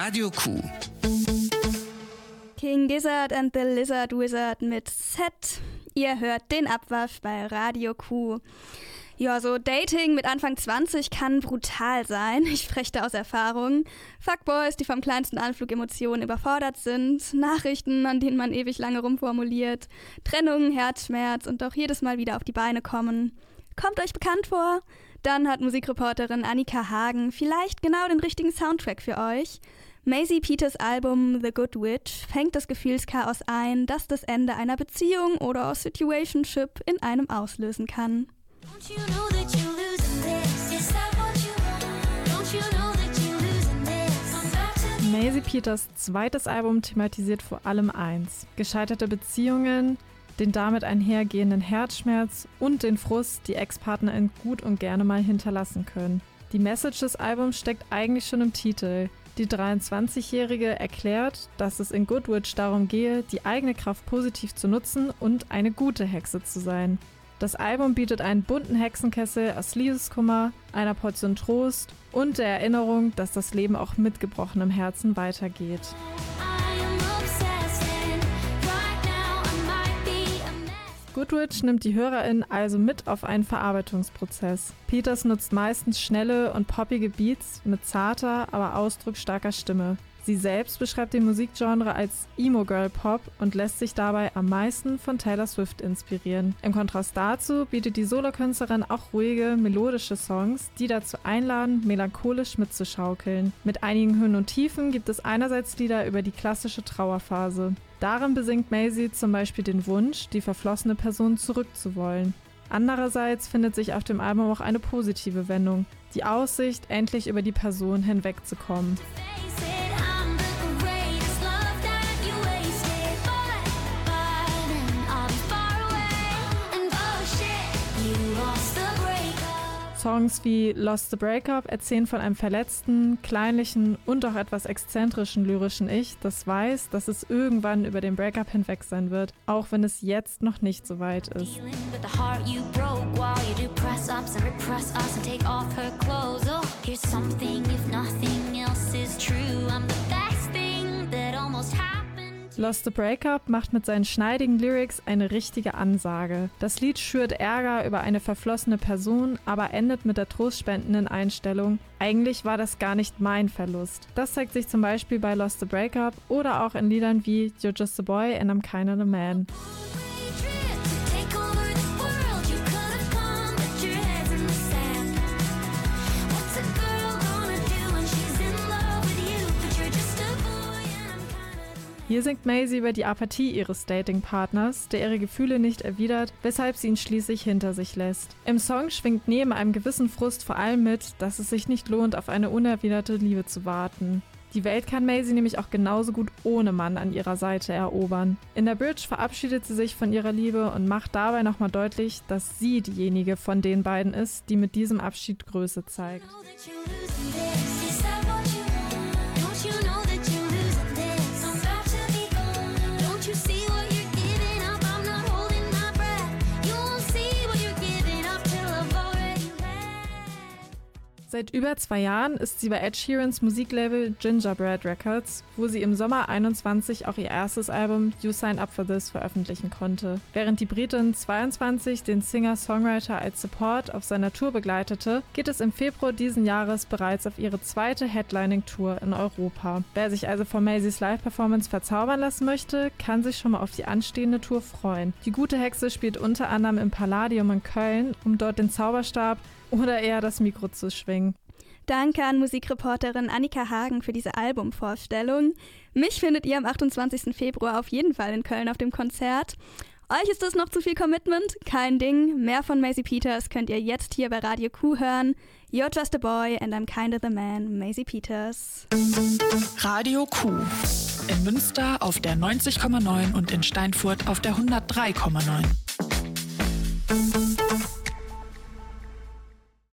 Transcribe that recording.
Radio Q. King Gizzard and the Lizard Wizard mit Set. Ihr hört den Abwasch bei Radio Q. Ja, so Dating mit Anfang 20 kann brutal sein. Ich spreche da aus Erfahrung. Fuckboys, die vom kleinsten Anflug Emotionen überfordert sind. Nachrichten, an denen man ewig lange rumformuliert. Trennungen, Herzschmerz und doch jedes Mal wieder auf die Beine kommen. Kommt euch bekannt vor? Dann hat Musikreporterin Annika Hagen vielleicht genau den richtigen Soundtrack für euch. Maisie Peters Album The Good Witch fängt das Gefühlschaos ein, das das Ende einer Beziehung oder Situationship in einem auslösen kann. Maisie Peters zweites Album thematisiert vor allem eins: gescheiterte Beziehungen, den damit einhergehenden Herzschmerz und den Frust, die Ex-PartnerInnen gut und gerne mal hinterlassen können. Die Message des Albums steckt eigentlich schon im Titel. Die 23-Jährige erklärt, dass es in Goodwitch darum gehe, die eigene Kraft positiv zu nutzen und eine gute Hexe zu sein. Das Album bietet einen bunten Hexenkessel aus Liebeskummer, einer Portion Trost und der Erinnerung, dass das Leben auch mit gebrochenem Herzen weitergeht. Goodrich nimmt die HörerInnen also mit auf einen Verarbeitungsprozess. Peters nutzt meistens schnelle und poppige Beats mit zarter, aber ausdrucksstarker Stimme. Sie selbst beschreibt den Musikgenre als Emo-Girl-Pop und lässt sich dabei am meisten von Taylor Swift inspirieren. Im Kontrast dazu bietet die Solokünstlerin auch ruhige, melodische Songs, die dazu einladen, melancholisch mitzuschaukeln. Mit einigen Höhen und Tiefen gibt es einerseits Lieder über die klassische Trauerphase. Darin besingt Maisie zum Beispiel den Wunsch, die verflossene Person zurückzuwollen. Andererseits findet sich auf dem Album auch eine positive Wendung, die Aussicht, endlich über die Person hinwegzukommen. Songs wie Lost the Breakup erzählen von einem verletzten, kleinlichen und auch etwas exzentrischen lyrischen Ich, das weiß, dass es irgendwann über den Breakup hinweg sein wird, auch wenn es jetzt noch nicht so weit ist. Here's something if nothing Lost the Breakup macht mit seinen schneidigen Lyrics eine richtige Ansage. Das Lied schürt Ärger über eine verflossene Person, aber endet mit der trostspendenden Einstellung, eigentlich war das gar nicht mein Verlust. Das zeigt sich zum Beispiel bei Lost the Breakup oder auch in Liedern wie You're Just a Boy and I'm Kinda the Man. Hier singt Maisie über die Apathie ihres Datingpartners, der ihre Gefühle nicht erwidert, weshalb sie ihn schließlich hinter sich lässt. Im Song schwingt neben einem gewissen Frust vor allem mit, dass es sich nicht lohnt, auf eine unerwiderte Liebe zu warten. Die Welt kann Maisie nämlich auch genauso gut ohne Mann an ihrer Seite erobern. In der Bridge verabschiedet sie sich von ihrer Liebe und macht dabei nochmal deutlich, dass sie diejenige von den beiden ist, die mit diesem Abschied Größe zeigt. Seit über zwei Jahren ist sie bei Ed Sheerans Musiklabel Gingerbread Records, wo sie im Sommer 21 auch ihr erstes Album You Sign Up for This veröffentlichen konnte. Während die Britin 22 den Singer-Songwriter als Support auf seiner Tour begleitete, geht es im Februar diesen Jahres bereits auf ihre zweite Headlining-Tour in Europa. Wer sich also von Maisies Live-Performance verzaubern lassen möchte, kann sich schon mal auf die anstehende Tour freuen. Die gute Hexe spielt unter anderem im Palladium in Köln, um dort den Zauberstab oder eher das Mikro zu schwingen. Danke an Musikreporterin Annika Hagen für diese Albumvorstellung. Mich findet ihr am 28. Februar auf jeden Fall in Köln auf dem Konzert. Euch ist das noch zu viel Commitment? Kein Ding. Mehr von Maisie Peters könnt ihr jetzt hier bei Radio Q hören. You're just a boy and I'm kinda the man, Maisie Peters. Radio Q. In Münster auf der 90,9 und in Steinfurt auf der 103,9.